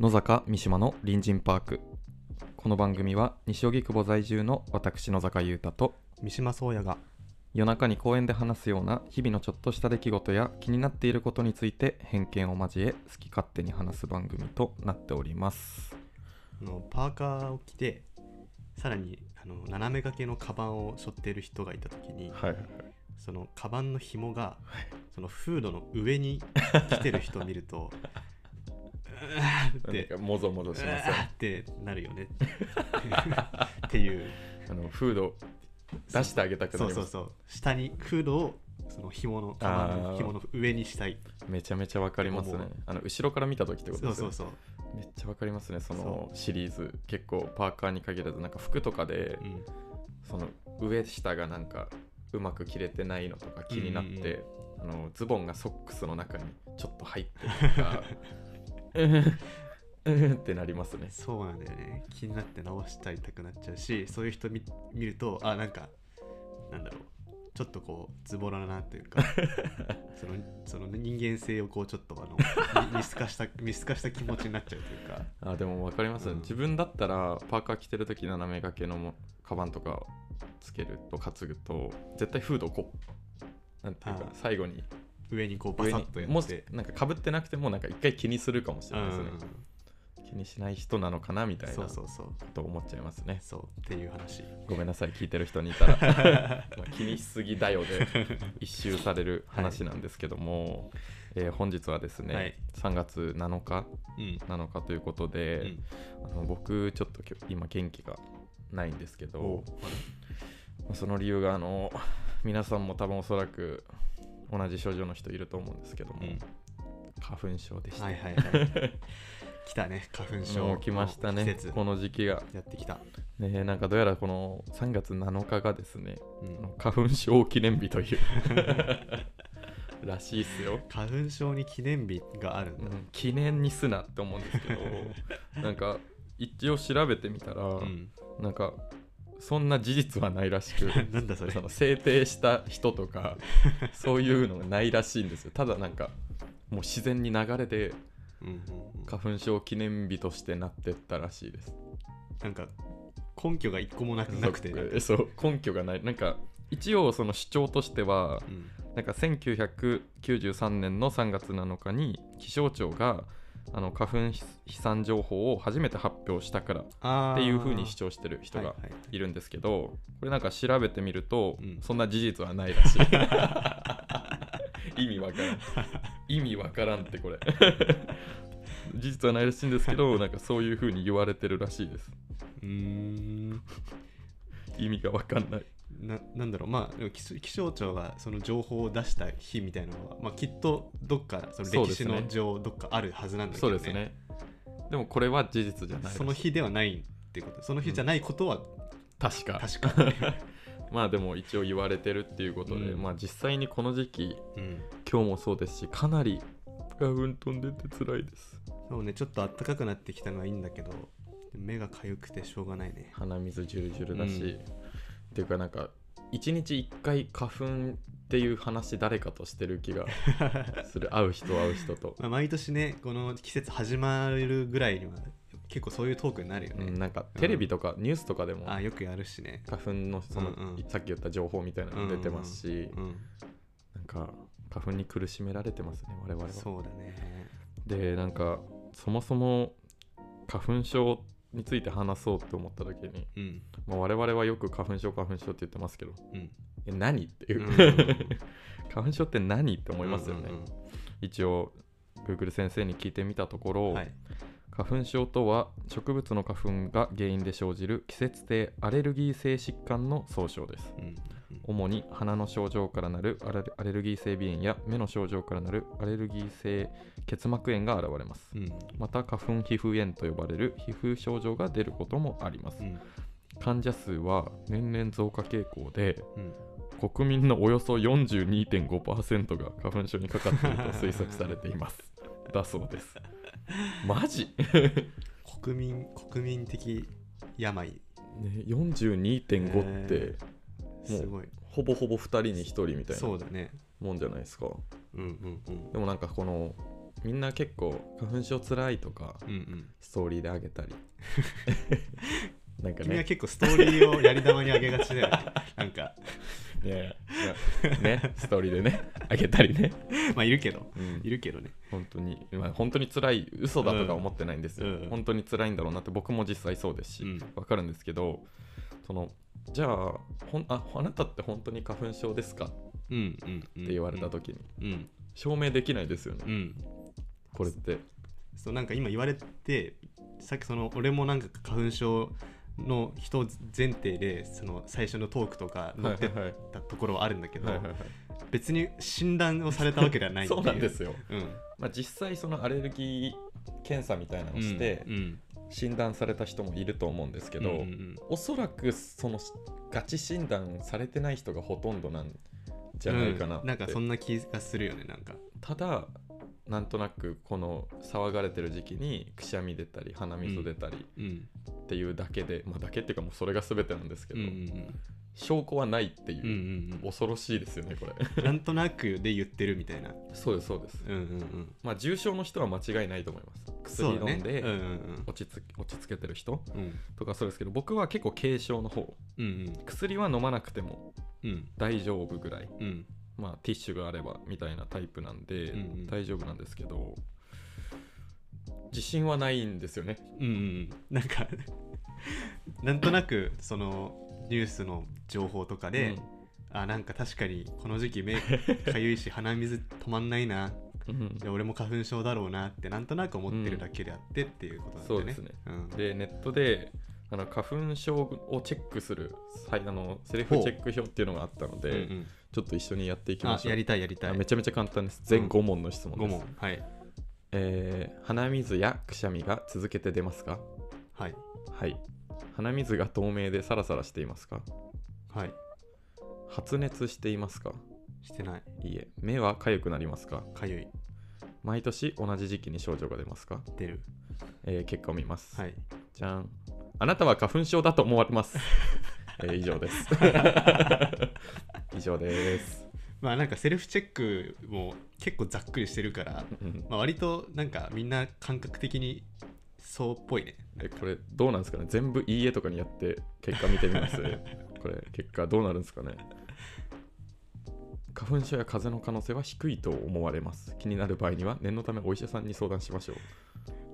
野坂三島の隣人パーク。この番組は西荻窪在住の私野坂優太と三島宗也が夜中に公園で話すような日々のちょっとした出来事や気になっていることについて偏見を交え好き勝手に話す番組となっております。あのパーカーを着てさらにあの斜め掛けのカバンを背負っている人がいた時にはい。そのカバンの紐がそのフードの上に来てる人を見ると って。かもぞもぞしますよ。ー ってなるよね。っていう。あのフード出してあげたくなりそうそうそう。下にフードをその紐のカの紐の上にしたい。めちゃめちゃわかりますね。あの後ろから見た時ってことですよそうそうそう。めっちゃわかりますね。そのそシリーズ。結構パーカーに限らずなんか服とかでうん。その上下がなんかうまく着れてないのとか気になって、あのズボンがソックスの中にちょっと入ってるとかうん。ってなりますねそうなん。だよね気になって直したいたくなっちゃうしそういう人見見るとあなん。かなん。だろうちょっとこうズボラなというかそのその人間性をこうちょっとあの見透かした見透かした気持ちになっちゃうというかあでも分かります、うん。自分だったらパーカー着てる時斜め掛けのもカバンとかつけると担ぐと絶対フードをこうなん。ていうか最後に上にこうバ上サッとやって。なんかかぶってなくてもなんか一回気にするかもしれないですね、う気にしない人なのかなみたいんなこそうそうそう。と思っちゃいますね。そうっていう話。ごめんなさい聞いてる人にいたら。まあ気にしすぎだよで一周される話なんですけども、えー本日はですね、はい。3月7日うん。7日ということうで、ん。あの僕ちょっと今元気がないんですけど。その理由があの皆さんも多分おそらく同じ症状の人いると思うんですけども、うん。花粉症でした、はいはいはい。来たね花粉症来ましたね。この時期が。やってきた、ねなんかどうやらこの3月7日がですねうん。花粉症記念日という。らしいっすよ、花粉症に記念日があるんだ、うん。記念にすなって思うんですけど なんか一応調べてみたら、うん。なんかそんな事実はないらしく なんだそれ。その制定した人とか そういうのがないらしいんですよ。ただなんかもう自然に流れで花粉症記念日としてなってったらしいです。なんか根拠が一個もなくなくて、そう根拠がない。なんか一応その主張としてはうん。なんか1993年の3月7日に気象庁があの花粉飛散情報を初めて発表したからっていう風に主張してる人がはいはい。いるんですけどこれなんか調べてみると、うん。そんな事実はないらしい。意味わからん。意味わからんってこれ。事実はないらしいんですけど なんかそういう風に言われてるらしいです。うーん。意味がわかんないななんだろう。まあ気象庁がその情報を出した日みたいなのは、まあ、きっとどっかその歴史の上どっかあるはずなんだけど、ね、そうですね。でもこれは事実じゃないその日ではないってこと。その日じゃないことは確か。確か。に、まあでも一応言われてるっていうことで、うん。まあ実際にこの時期うん、今日もそうですしかなり花粉飛んでて辛いです。そうねちょっと暖かくなってきたのはいいんだけど目が痒くてしょうがないね。鼻水ジュルジュルだし、うんっていうかなんか一日一回花粉っていう話誰かとしてる気が する。会う人会う人と、まあ毎年ねこの季節始まるぐらいには結構そういうトークになるよね、うん、なんかテレビとかニュースとかでもあよくやるしね。花粉のその、うんうん。さっき言った情報みたいなの出てますし、うん。なんか花粉に苦しめられてますね我々は。そうだね。でなんかそもそも花粉症について話そうって思った時に、うん。まあ、我々はよく花粉症花粉症って言ってますけどうん。え何っていう、うん。花粉症って何って思います？よね、うんうん。一応 Google 先生に聞いてみたところ、うんはい。花粉症とは植物の花粉が原因で生じる季節性アレルギー性疾患の総称です。うん主に鼻の症状からなるアレルギー性鼻炎や目の症状からなるアレルギー性結膜炎が現れます。うん。また花粉皮膚炎と呼ばれる皮膚症状が出ることもあります。うん。患者数は年々増加傾向でうん。国民のおよそ42.5%が花粉症にかかっていると推測されています。だそうです。マジ、ね、国民国民的病。42.5ってすごいほぼほぼ2人に1人みたいなそうだね。もんじゃないですか。うんうんうん。でもなんかこのみんな結構花粉症つらいとかうんうん。ストーリーであげたり。なんか君はね結構ストーリーをやり玉にあげがちだよね。なんか。ねねストーリーでね あげたりね、まあいるけど。うん。いるけどね。本当に、まあ、本当に辛い嘘だとか思ってないんですよ、うん。うん。本当に辛いんだろうなって僕も実際そうですし、うん。わかるんですけどそのじゃあほんああなたって本当に花粉症ですか？って言われた時に。うん。証明できないですよね、うん。これって。そうなんか今言われてさっきその俺もなんか花粉症の人前提でその最初のトークとか載ってたところはあるんだけど、別に診断をされたわけではない そうなんですよ、うん。まあ、実際そのアレルギー検査みたいなのをしてうん診断された人もいると思うんですけど、うんうんおそらくそのガチ診断されてない人がほとんどなんじゃないかなって、うん。なんかそんな気がするよねなんか。ただなんとなくこの騒がれてる時期にくしゃみ出たり鼻水出たりうん。っていうだけで、まあだけっていうかもうそれが全てなんですけど、うんうん証拠はないっていう、うんうんうん。恐ろしいですよねこれ。う んなんとなくで言ってるみたいな。そうですそうです。うんうんうん。まあ重症の人は間違いないと思います。薬飲んでうんうん落ち着落ち着けてる人うん。うんとかそうですけど僕は結構軽症の方。うん薬は飲まなくてもうん。大丈夫ぐらい。うん。まあティッシュがあればみたいなタイプなんでうんうん。大丈夫なんですけど自信はないんですよね。うんうん。なんか なんとなくそのニュースの情報とかで、あなんか確かにこの時期目 かゆいし鼻水止まんないな。うん。うんで俺も花粉症だろうなってなんとなく思ってるだけであってっていうことなんだよね、そうですね。うん。でネットであの花粉症をチェックするはいあのセルフチェック表っていうのがあったので、う。んうん。ちょっと一緒にやっていきましょう。あやりたいやりたい。あめちゃめちゃ簡単です。全5問の質問です、5問。はい。えー鼻水やくしゃみが続けて出ますか？はい。はい鼻水が透明でサラサラしていますか？はい。発熱していますか？してない。いいえ。目は痒くなりますか？かゆい。毎年同じ時期に症状が出ますか、出る。えー結果を見ます、はい。じゃん。あなたは花粉症だと思われます、えー以上です。以上です、まあなんかセルフチェックも結構ざっくりしてるから、うん。まあ、割となんかみんな感覚的にそうっぽいね。えこれどうなんですかね？全部いいえとかにやって結果見てみます？これ結果どうなるんですかね？花粉症や風邪の可能性は低いと思われます。気になる場合には念のためお医者さんに相談しましょう。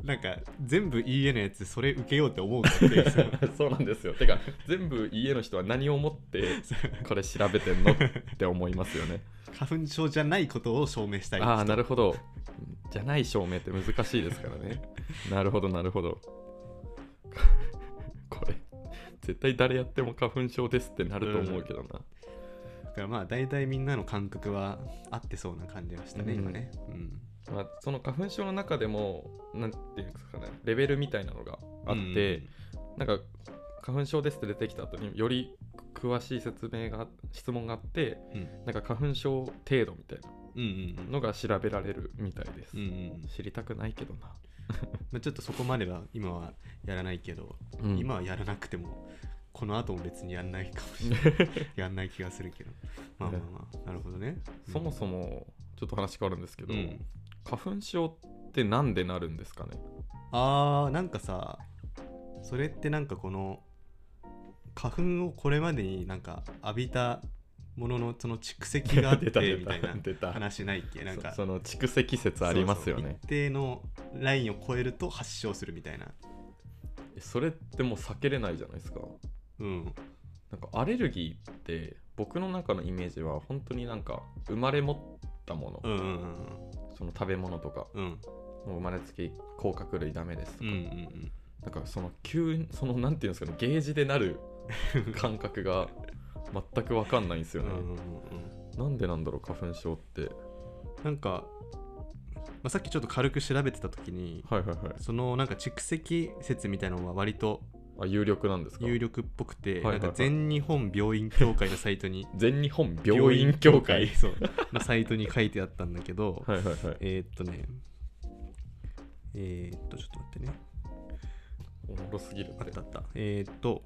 なんか全部いいえのやつそれ受けようって思う そうなんですよ。てか全部家の人は何を思ってこれ調べてんのって思いますよね。花粉症じゃないことを証明したいああなるほどじゃない証明って難しいですからね。なるほどなるほど。これ絶対誰やっても花粉症ですってなると思うけどな、だからまあ大体みんなの感覚は合ってそうな感じがしたね、うん。今ね、うん、まあ、その花粉症の中でもなんていうんですかねレベルみたいなのがあって、なんか花粉症ですって出てきた後により詳しい説明が質問があってうん。なんか花粉症程度みたいな。うんうんうんのが調べられるみたいです、うんうん。知りたくないけどな、まあ、ちょっとそこまでは今はやらないけど、うん。今はやらなくてもこの後も別にやんないかもしれない。やんない気がするけど。まあまあまあなるほどね。そもそもちょっと話変わるんですけど、うん。花粉症ってなんでなるんですかね？あーなんかさそれってなんかこの花粉をこれまでになんか浴びたもののその蓄積があっ 出たてみたいな話ないっけ？なんか。そその蓄積説ありますよね。一定のラインを超えると発症するみたいな。それってもう避けれないじゃないですか。うん。なんかアレルギーって僕の中のイメージは本当になんか生まれ持ったもの、うんうんうんその食べ物とか。うん。もう生まれつき甲殻類ダメですとか、うんうん。なんかその急にそのなんていうんですかねゲージでなる感覚が全く分かんないんですよね、うんうんうんなんでなんだろう花粉症って。なんか、まあ、さっきちょっと軽く調べてた時にはいはいはい。そのなんか蓄積説みたいなのは割とあ有力なんですか？有力っぽくて、はいはいはい。なんか全日本病院協会のサイトに全日本病院協会？そうのサイトに書いてあったんだけど、はいはいはい。えーっとねえーっとちょっと待ってね。おもろすぎるあったあった。えーっと、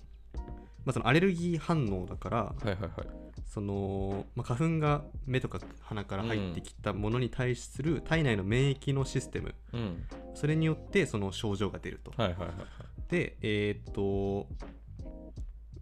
まあ、そのアレルギー反応だからはいはいはい。その、まあ、花粉が目とか鼻から入ってきたものに対する体内の免疫のシステム、うん。それによってその症状が出ると。はいはいはいはい。でえーっと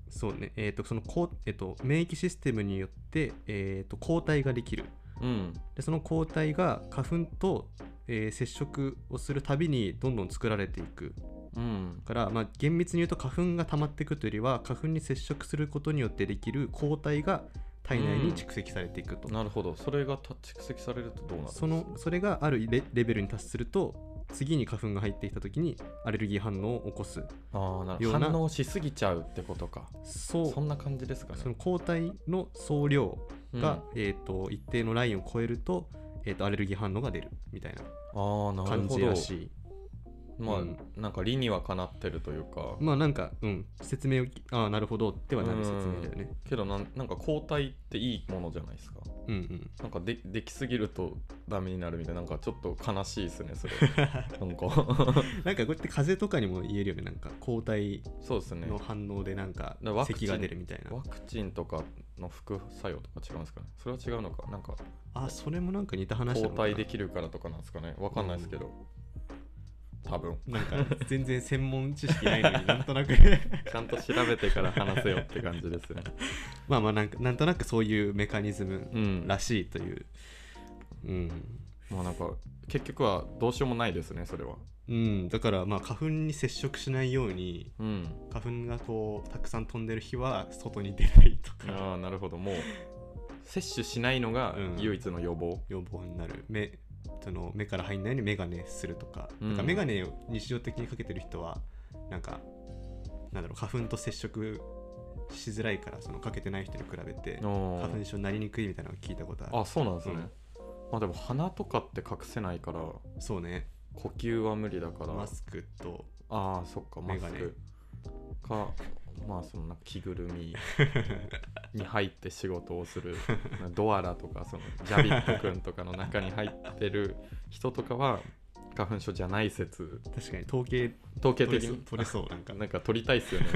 そうねえーっとそのえっと免疫システムによって、えーっと抗体ができる。うん。でその抗体が花粉と、えー接触をするたびにどんどん作られていくうんから、まあ、厳密に言うと花粉が溜まっていくというよりは花粉に接触することによってできる抗体が体内に蓄積されていくと、なるほど。それがた蓄積されるとどうなるんですか？そのそれがあるレレベルに達すると次に花粉が入ってきた時にアレルギー反応を起こす。ああなる反応しすぎちゃうってことか。そう。そんな感じですかね。その抗体の総量が、えー、と一定のラインを超えると,、えー、とアレルギー反応が出るみたいなああなる感ほど。じらしいまあ、うん。なんか理にはかなってるというか。まあなんか、うん、説明をきああなるほどってはなる説明だよね。けどなんなんか抗体っていいものじゃないですか。うんうん。なんかでできすぎるとダメになるみたいななんかちょっと悲しいですねそれ。なんか。なんかこうやって風邪とかにも言えるよねなんか抗体そうですね。の反応でなんか咳が出るみたいな。ワクチンとかの副作用とか違うんですかね？それは違うのか？なんかあそれもなんか似た話な。抗体できるからとかなんですかね？わかんないですけど、多分。なんか 全然専門知識ないのに なんとなく。ちゃんと調べてから話せよって感じですね。まあまあなんかなんとなくそういうメカニズムうんらしいという。うん、まあなんか結局はどうしようもないですねそれは。うん、だからまあ花粉に接触しないようにうん。花粉がこうたくさん飛んでる日は外に出ないとか。ああなるほど。もう摂取しないのがうん。唯一の予防、予防になる。目その目から入んないようにメガネするとか,、うん。なんかメガネを日常的にかけてる人はなんかなんだろう花粉と接触しづらいからそのかけてない人に比べて花粉症になりにくいみたいなのを聞いたことある。あそうなんですね、うん。まあでも鼻とかって隠せないからそうね。呼吸は無理だから。マスクとああそっかマメガネ。スクかまあそのなんか着ぐるみに入って仕事をする ドアラとかそのジャビット君とかの中に入ってる人とかは花粉症じゃない説。確かに統計統計的に。取れそうなんか。なんか取りたいっすよね。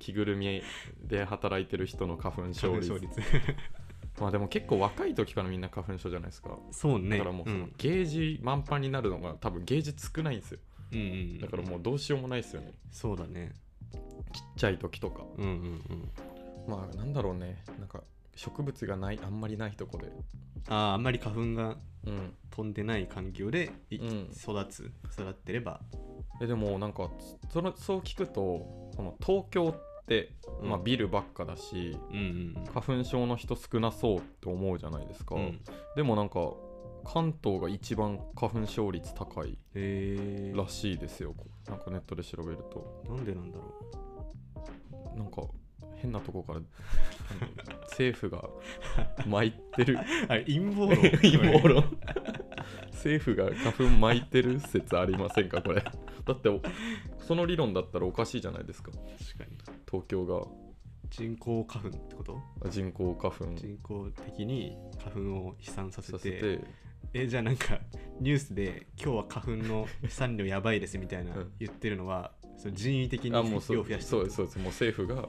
着ぐるみで働いてる人の花粉症率。まあでも結構若い時からみんな花粉症じゃないですか。そうね。だからもうそのん。ゲージ満帆になるのが多分ゲージ少ないんですよ。うんうんだからもうどうしようもないですよね。そうだねちっちゃい時とか。うんうんうん。まあなんだろうね。なんか植物がないあんまりないとこで。あああんまり花粉がうん。飛んでない環境でいうん。育つ育ってれば。えでもなんかそのそう聞くとこの東京って、うん。まあ、ビルばっかだしうんうん。花粉症の人少なそうって思うじゃないですか、うん。でもなんか関東が一番花粉症率高いらしいですよ。なんかネットで調べると。なんでなんだろなんか変なとこから政府が巻いてる。う あれ陰謀論？陰謀論。政府が花粉巻いてる説ありませんか？これ。だっておその理論だったらおかしいじゃないですか。確かに。東京が。人工花粉ってこと？人工花粉。人工的に花粉を飛散させてさせてえじゃあなんかニュースで今日は花粉の飛散量やばいですみたいなうん。言ってるのは、その人為的にあもうそう量を増やしてそうそうです。もう政府が。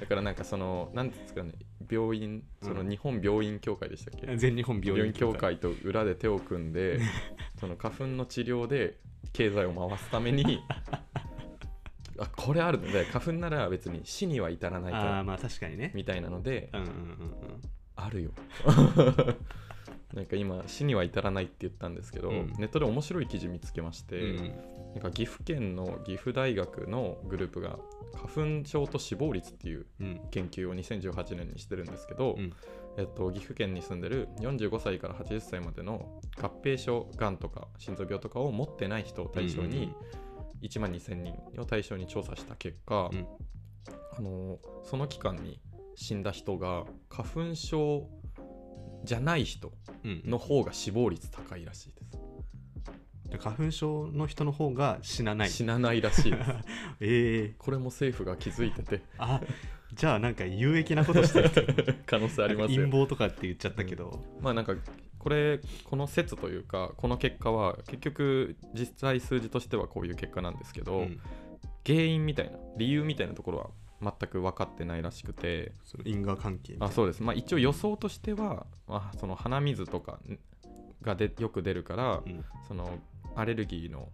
だからなんかそのなんていうんですかね病院その日本病院協会でしたっけ、全日本病院協会。と裏で手を組んで その花粉の治療で経済を回すために あこれあるので花粉なら別に死には至らないからああまあ確かにね。みたいなのでうんうんうん。あるよ なんか今死には至らないって言ったんですけど、うん。ネットで面白い記事見つけまして、うん。なんか岐阜県の岐阜大学のグループが花粉症と死亡率っていううん。研究を2018年にしてるんですけど、うん。えっと、岐阜県に住んでる45歳から80歳までの合併症がんとか心臓病とかを持ってない人を対象に1万2000人を対象に調査した結果、うん。あのその期間に死んだ人が花粉症じゃない人うん。の方が死亡率高いらしいです。花粉症の人の方が死なない。死なないらしいです。ええ。これも政府が気づいてて。あじゃあなんか有益なことしてる。っ て可能性ありますよ。陰。謀とかって言っちゃったけど、まあなんかこれこの説というかこの結果は結局実際数字としてはこういう結果なんですけど、うん。原因みたいな理由みたいなところは全く分かってないらしくて。因果関係あそうです、まあ、一応予想としては、まあ、その鼻水とかがでよく出るから、うん。そのアレルギーの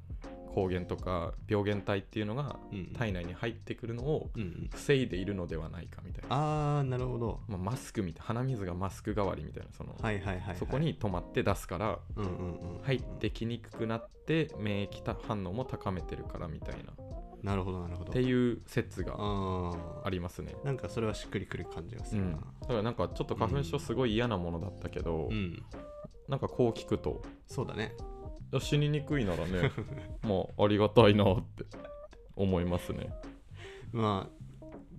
抗原とか病原体っていうのがうん体内に入ってくるのをうんうん。防いでいるのではないかみたいな、あーなるほど。まあ、マスクみたい鼻水がマスク代わりみたいなその、はいはいはい、はい、そこに止まって出すからうんうんうん。入ってきにくくなって免疫た反応も高めてるからみたいな。っなるほどなるほど。ていう説があありますね。なんかそれはしっくりくる感じがすうん、るなだからなんかちょっと花粉症すごい嫌なものだったけど、うん、なんかこう聞くとそうだね。死ににくいならね まあありがたいなって思いますね。まあ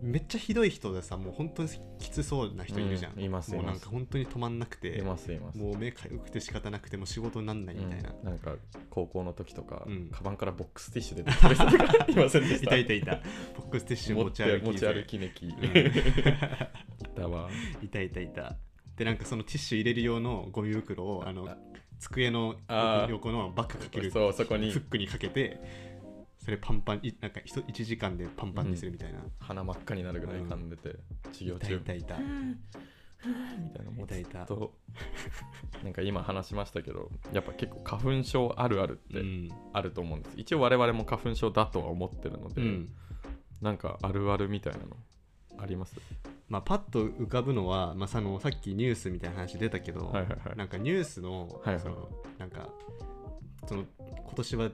めっちゃひどい人でさもう本当にきつそうな人いるじゃん、うんいますもうなんか本当に止まんなくていますいます。もう目かゆくて仕方なくても仕事になんないみたいな、うんなんか高校の時とか、うん。カバンからボックスティッシュ出てる人とかいませんでした？いたいたいたボックスティッシュ持ち歩き持ち歩きねき、んい。たわ。いたいたい。たでなんかそのティッシュ入れる用のゴミ袋をあのあ机の横のバッグかけるそうそこに。フックにかけてそれパンパンいなんか 1, 時間でパンパンにするみたいな、鼻真っ赤になるぐらい噛んでて、授業いた中いたい。たみたいなもずっと。なんか今話しましたけどやっぱ結構花粉症あるあるってうん、あると思うんです、一応我々も花粉症だとは思ってるので、うん。なんかあるあるみたいなのあります？まあ、パッと浮かぶのは、まあ、そのさっきニュースみたいな話出たけど、はいはいはい。なんかニュースの,、はいはい。そのなんかその今年は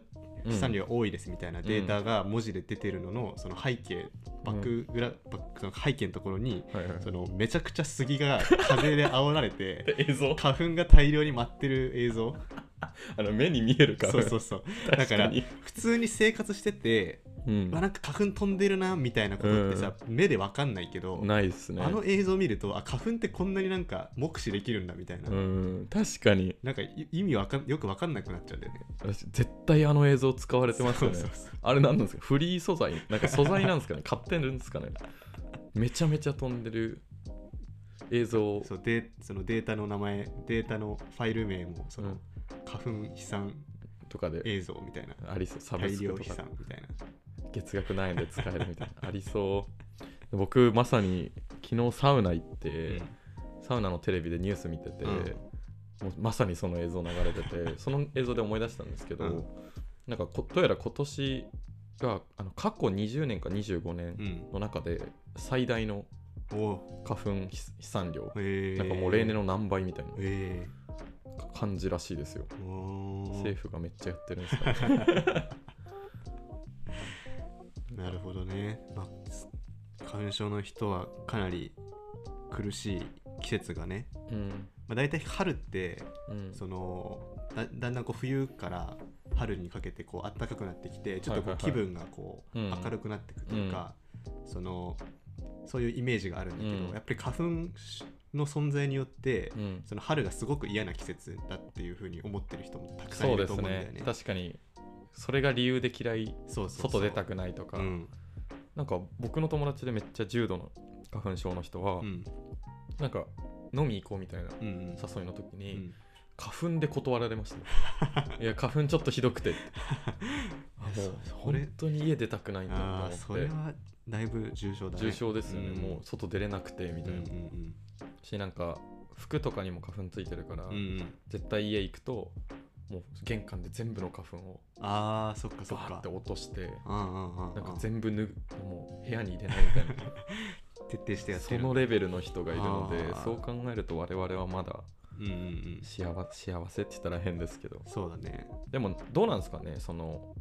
飛散量が多いですみたいなデータが文字で出てるののその背景バックグラ、バックその背景のところにそのめちゃくちゃ杉が風で煽られてで 映像。花粉が大量に舞ってる映像あの目に見えるかそうそうそう。だからに。普通に生活してて、うん。まあ、なんか花粉飛んでるなみたいなことってさ、目でわかんないけど、ないっすね。あの映像を見るとあ花粉ってこんなになんか目視できるんだみたいな、うん。確かに。なんかい意味わかんよくわかんなくなっちゃうんだよね。私絶対あの映像使われてますよね。そうそうそうあれ何なんですか？フリー素材？なんか素材なんですかね？買ってるんですかね？めちゃめちゃ飛んでる映像そうでそのデータの名前データのファイル名もその、うん花粉飛散とかで映像みたいな。ありそう。サブスクとか。散みたいな。月額何円で使えるみたいな。ありそう。僕まさに昨日サウナ行って、サウナのテレビでニュース見てて、うん。もうまさにその映像流れてて その映像で思い出したんですけど、うん。なんかこどうやら今年があの過去20年か25年うん。の中で最大のお。花粉飛飛散量、なんかもう例年の何倍みたいな。え感じらしいですよ。政府がめっちゃやってるんですかね なるほどね、まあす花粉症の人はかなり苦しい季節がね、うん。まあ、大体春ってうん。そのだだんだんこう冬から春にかけてこう暖かくなってきてちょっとこう気分がこううん。明るくなってくというか、そのそういうイメージがあるんだけど、うん。やっぱり花粉の存在によって、うん。その春がすごく嫌な季節だっていうふうに思ってる人もたくさんそいうると思うんだよね。確かに。それが理由で嫌い外出たくないとか、うん。なんか僕の友達でめっちゃ重度の花粉症の人は、うん。なんか飲み行こうみたいなうんうん。誘いの時に、うん。花粉で断られました、いや花粉ちょっとひどくて。あもう本当に家出たくないんだと思って。それはだいぶ重症だね。重症ですよね、ん。もう外出れなくてみたいな、うんうんしなんか服とかにも花粉ついてるから、うんうん。うん絶対家行くともう玄関で全部の花粉をああそっかそっか。って落としてなんか全部脱ぐもう部屋に入れないみたいな。徹底してやってそるのレベルの人がいるのでそう考えると我々はまだうんうんうん。幸幸せって言ったら変ですけど。そうだね。でもどうなんですかねその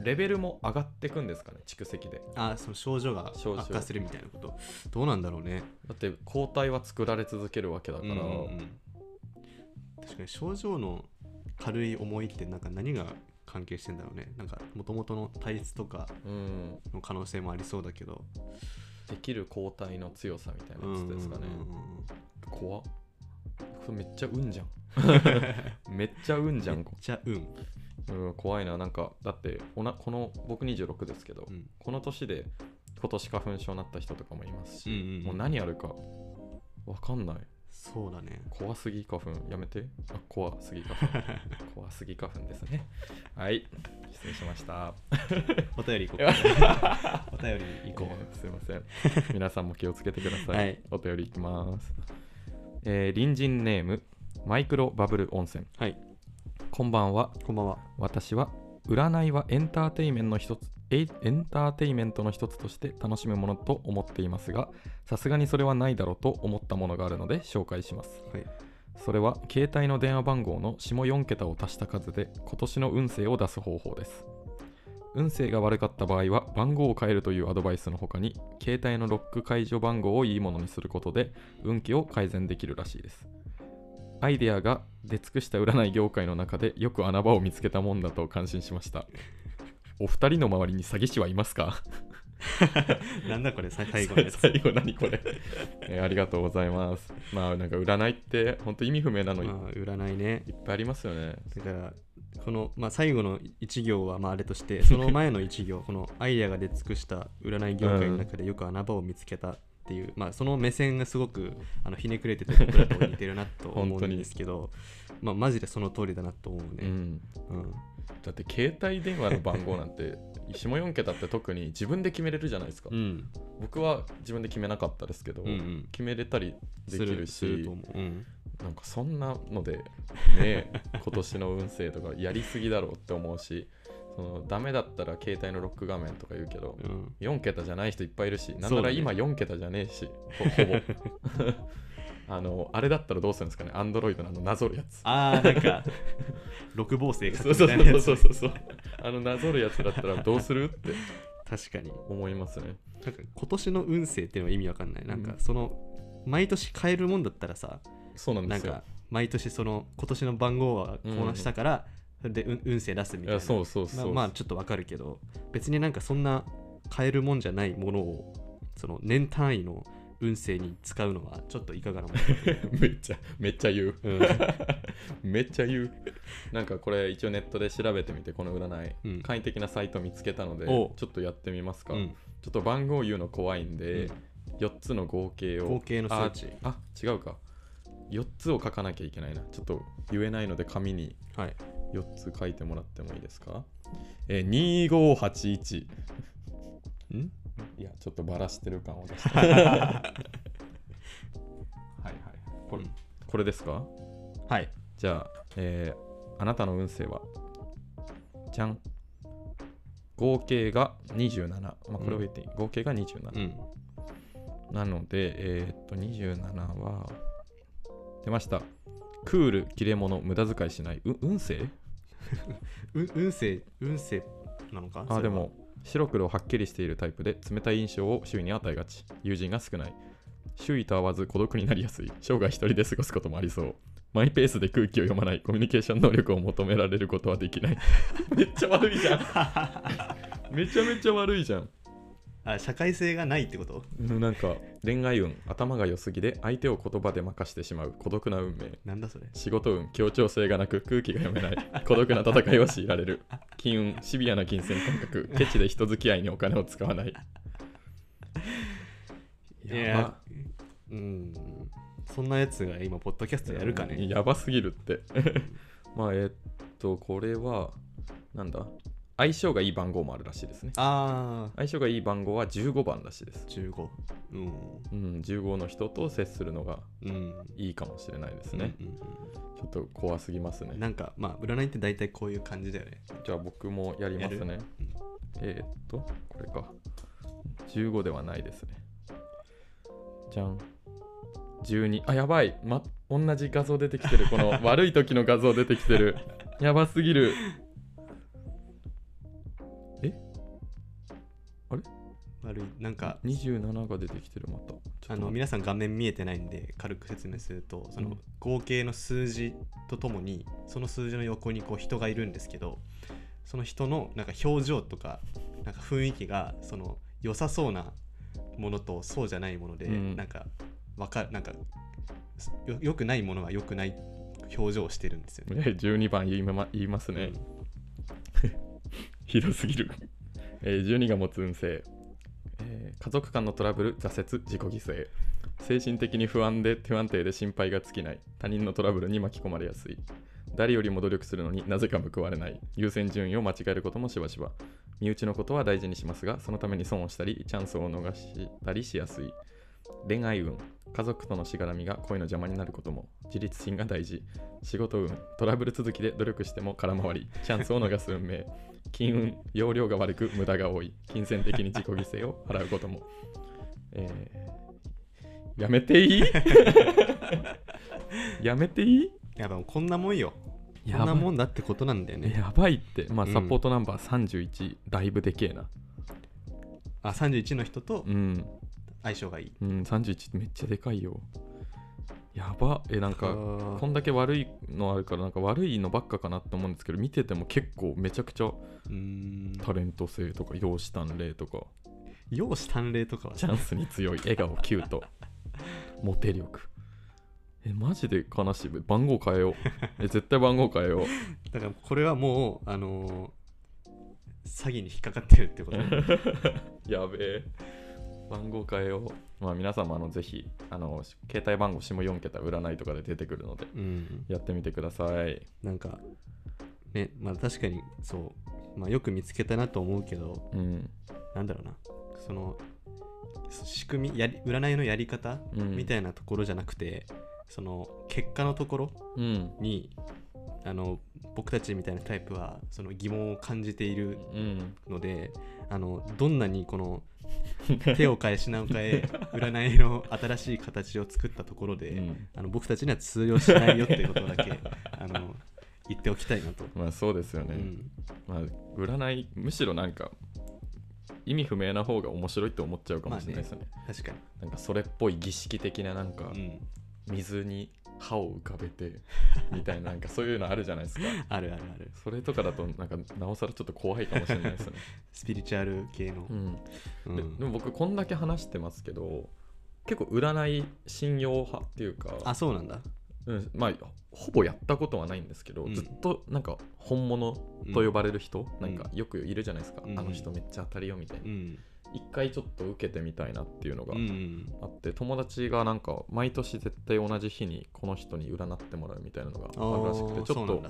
レベルも上がってくんですかね蓄積で。あーその症状が悪化するみたいなこと。どうなんだろうね。だって抗体は作られ続けるわけだから、うんうんうん。確かに症状の軽い重いってなんか何が関係してんだろうね。なんかもともとの体質とかうん。の可能性もありそうだけど。できる抗体の強さみたいなやつですかね、うんうんうん怖っ。めっちゃ運じゃん。めっちゃ運じゃんめっちゃうんうん、怖いな、なんか、だっておな、この僕26ですけど、うん。この年で今年花粉症になった人とかもいますし、うんうんうんもう何やるかわかんない。そうだね。怖すぎ花粉。やめて。あ怖すぎ花粉。怖すぎ花粉ですね。はい。失礼しました。お便り行こう。か お便り行こえーすいません。皆さんも気をつけてください、はい。お便りいきます、えー隣人ネームマイクロバブル温泉。うはいこんばんは。こんばんは。私は占いはエンターテイメントの一つエイエンターテイメントの一つとして楽しむものと思っていますがさすがにそれはないだろうと思ったものがあるので紹介します。はい。それは携帯の電話番号の下4桁を足した数で今年の運勢を出す方法です。運勢が悪かった場合は番号を変えるというアドバイスの他に携帯のロック解除番号をいいものにすることで運気を改善できるらしいですアイデアが出尽くした占い業界の中でよく穴場を見つけたもんだと感心しました。お二人の周りに詐欺師はいますか？なんだこれさ最後のやつ。最後何これ、えーありがとうございます。まあなんか占いって本当意味不明なのいっまあ占いね。ぱいありますよね。だからこの、まあ、最後の一行はまああれとしてその前の一行 このアイデアが出尽くした占い業界の中でよく穴場を見つけたっていう、まあ、その目線がすごくあのひねくれてて僕らと似てるなと思うんですけど まあマジでその通りだなと思うね、うん。うん。だって携帯電話の番号なんて 下4桁って特に自分で決めれるじゃないですか、うん。僕は自分で決めなかったですけど、うんうん。決めれたりできるしなんかそんなので ね今年の運勢とかやりすぎだろうって思うしそのダメだったら携帯のロック画面とか言うけどうん。4桁じゃない人いっぱいいるしなんなら今4桁じゃねえしほほぼ。あのあれだったらどうするんですかね？アンドロイドのあのなぞるやつ。ああなんか 六芒星書くそうそうそうそうそう。あのなぞるやつだったらどうするって。確かに。思いますね。なんか今年の運勢っていうのは意味わかんない。なんかうんその毎年変えるもんだったらさそうなんですよ。なんか毎年その今年の番号はこうしたから、で運運勢出すみたいな。そうそうそう、まあ、まあちょっとわかるけど別になんかそんな変えるもんじゃないものをその年単位の運勢に使うのはちょっといかがなも めっちゃめっちゃ言う。と、うん。めっちゃ言う。なんかこれ一応ネットで調べてみてこの占い、うん。簡易的なサイト見つけたのでちょっとやってみますか、うん。ちょっと番号言うの怖いんで、うん。4つの合計を。合計の数値。ああ違うか。4つを書かなきゃいけないな。ちょっと言えないので紙に。はい4つ書いてもらってもいいですか？えー、2581ん？いやちょっとバラしてる感を出して。はいはいこれ,、うん。これですか？はい。じゃあ、えーあなたの運勢は？じゃん。合計が27、まあ、これを言っていい、合計が27、うん。なので、えーっと、27は、出ました。クール、切れ者、無駄遣いしない。う運勢？う運勢運勢なのか？あ、でも、白黒はっきりしているタイプで、冷たい印象を周囲に与えがち。友人が少ない。周囲と合わず孤独になりやすい。生涯一人で過ごすこともありそう。マイペースで空気を読まない。コミュニケーション能力を求められることはできない。めっちゃ悪いじゃん。めちゃめちゃ悪いじゃん。あ社会性がないってこと？うんなんか、恋愛運、頭が良すぎで、相手を言葉で任してしまう孤独な運命。なんだそれ？仕事運、協調性がなく空気が読めない。孤独な戦いを強いられる。金運、シビアな金銭感覚。ケチで人付き合いにお金を使わない。やばうんそんなやつが今ポッドキャストやるかねやばすぎるって。まあ、えっと、これは、なんだ？相性がいい番号もあるらしいですね。ああ相性がいい番号は15番らしいです。15うんうん、15の人と接するのがうんいいかもしれないですね。うんうんちょっと怖すぎますねうん。なんかまあ占いって大体こういう感じだよねじゃあ僕もやりますねやる？えーっと、これか。15ではないですね。じゃん。12。あ、やばい。ま、同じ画像出てきてる。この悪い時の画像出てきてる。やばすぎる。悪いなんか27が出てきてる、また。あの皆さん画面見えてないんで軽く説明するとそのうん合計の数字とともにその数字の横にこう人がいるんですけどその人のなんか表情とかなんか雰囲気がその良さそうなものとそうじゃないもので、うんなんかわかるなんかよよくないものはよくない表情をしてるんですよね。え12番言いま言いますね。ひどすぎる。えー12が持つ運勢。えー家族間のトラブル挫折自己犠牲。精神的に不安で不安定で心配が尽きない。他人のトラブルに巻き込まれやすい。誰よりも努力するのになぜか報われない。優先順位を間違えることもしばしば。身内のことは大事にしますがそのために損をしたりチャンスを逃したりしやすい。恋愛運。家族とのしがらみが恋の邪魔になることも。自立心が大事。仕事運。トラブル続きで努力しても空回り。チャンスを逃す運命。金運容量が悪く無駄が多い。金銭的に自己犠牲を払うことも、えーやめていい？やめていい？やばこんなもんよ。こんなもんだってことなんだよね。やばいって。まあうん。サポートナンバー31、だいぶでけえな。あ31の人とうん。相性がいい。うん31めっちゃでかいよやば。えなんかあこんだけ悪いのあるからなんか悪いのばっかかなと思うんですけど見てても結構めちゃくちゃタレント性とか容姿端麗とか。容姿端麗とかは？チャンスに強い。笑顔キュート。モテ力。えマジで悲しい。番号変えよう。え絶対番号変えよう。だからこれはもうあのー詐欺に引っかかってるってことね。やべえ番号変えよう。まあ皆さんもあのぜひあの携帯番号下4桁占いとかで出てくるのでうん。やってみてください。なんかねまあ確かにそう、まあ、よく見つけたなと思うけどうん。なんだろうな。その仕組みやり占いのやり方うん。みたいなところじゃなくて、その結果のところうん。にあの僕たちみたいなタイプはその疑問を感じているうん。のであのどんなにこの 手を変え品を変え占いの新しい形を作ったところで、うん。あの僕たちには通用しないよっていうことだけ あの言っておきたいなと。まあそうですよね、うん。まあ占いむしろなんか意味不明な方が面白いって思っちゃうかもしれないですよね,、確かなんかそれっぽい儀式的ななんかに、うん、水に歯を浮かべて みたいななんかそういうのあるじゃないですか。あるあるある。それとかだとなんかなおさらちょっと怖いかもしれないですよね、スピリチュアル系の。う、ん。うん。ででも僕こんだけ話してますけど結構占い信用派っていうかあそうなんだ。うん、まあほぼやったことはないんですけど、うん。ずっとなんか本物と呼ばれる人、ん。なんかよくいるじゃないですか、うん。あの人めっちゃ当たりよみたいな。うん一回ちょっと受けてみたいなっていうのがうんうん。あって、友達がなんか毎年絶対同じ日にこの人に占ってもらうみたいなのがあるらしくてちょっと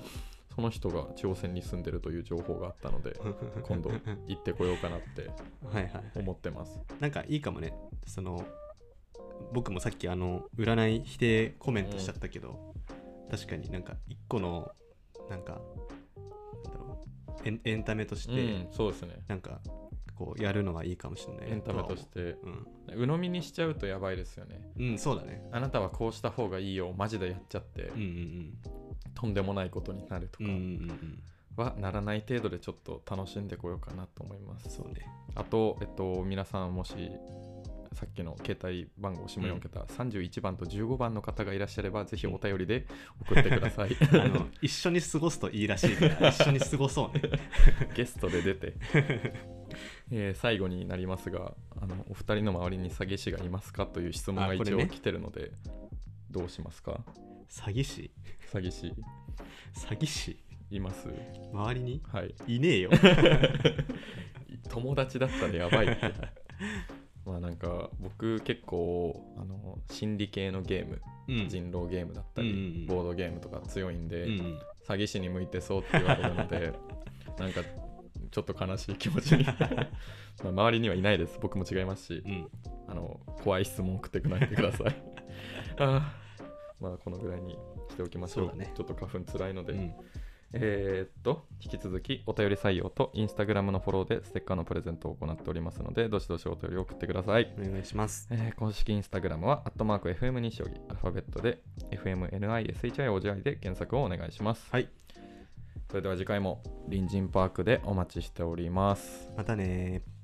その人が朝鮮に住んでるという情報があったので 今度行ってこようかなってはいはい。はい思ってます。なんかいいかもね。その僕もさっきあの占い否定コメントしちゃったけど、確かになんか一個のなんかなんだろうエンエンタメとして、うんそうですね。なんかこうやるのはいいかもしれないエンタメとして。う。ん、鵜呑みにしちゃうとやばいですよね。うん、そうだね。あなたはこうした方がいいよマジでやっちゃって、うんうんとんでもないことになるとうんうんうんかうん。はならない程度でちょっと楽しんでこようかなと思います。そうね。あと、えっと、皆さんもしさっきの携帯番号下4桁、31番と15番の方がいらっしゃればぜひお便りで 送ってください。あの一緒に過ごすといいらしいから 一緒に過ごそうね。ゲストで出て、えー最後になりますがあのお二人の周りに詐欺師がいますかという質問が一応来てるので、どうしますか？詐欺師？詐欺師。詐欺師？います？周りに？はい。いねえよ。友達だったらやばいってまあなんか僕結構あの心理系のゲームうん。人狼ゲームだったり、うんうんうん。ボードゲームとか強いんで、うん詐欺師に向いてそうって言われるので なんかちょっと悲しい気持ちに。まあ周りにはいないです。僕も違いますしうん。あの怖い質問送ってこないでください。あー。まあこのぐらいにしておきましょう。ね。ちょっと花粉つらいので、うんえーっと、引き続きお便り採用とインスタグラムのフォローでステッカーのプレゼントを行っておりますので、どしどしお便りを送ってください。お願いしますえー公式インスタグラムは、アットマーク FM 西荻、アルファベットで FMNISHIOGI で検索をお願いします。はいそれでは次回も隣人パークでお待ちしております。またねー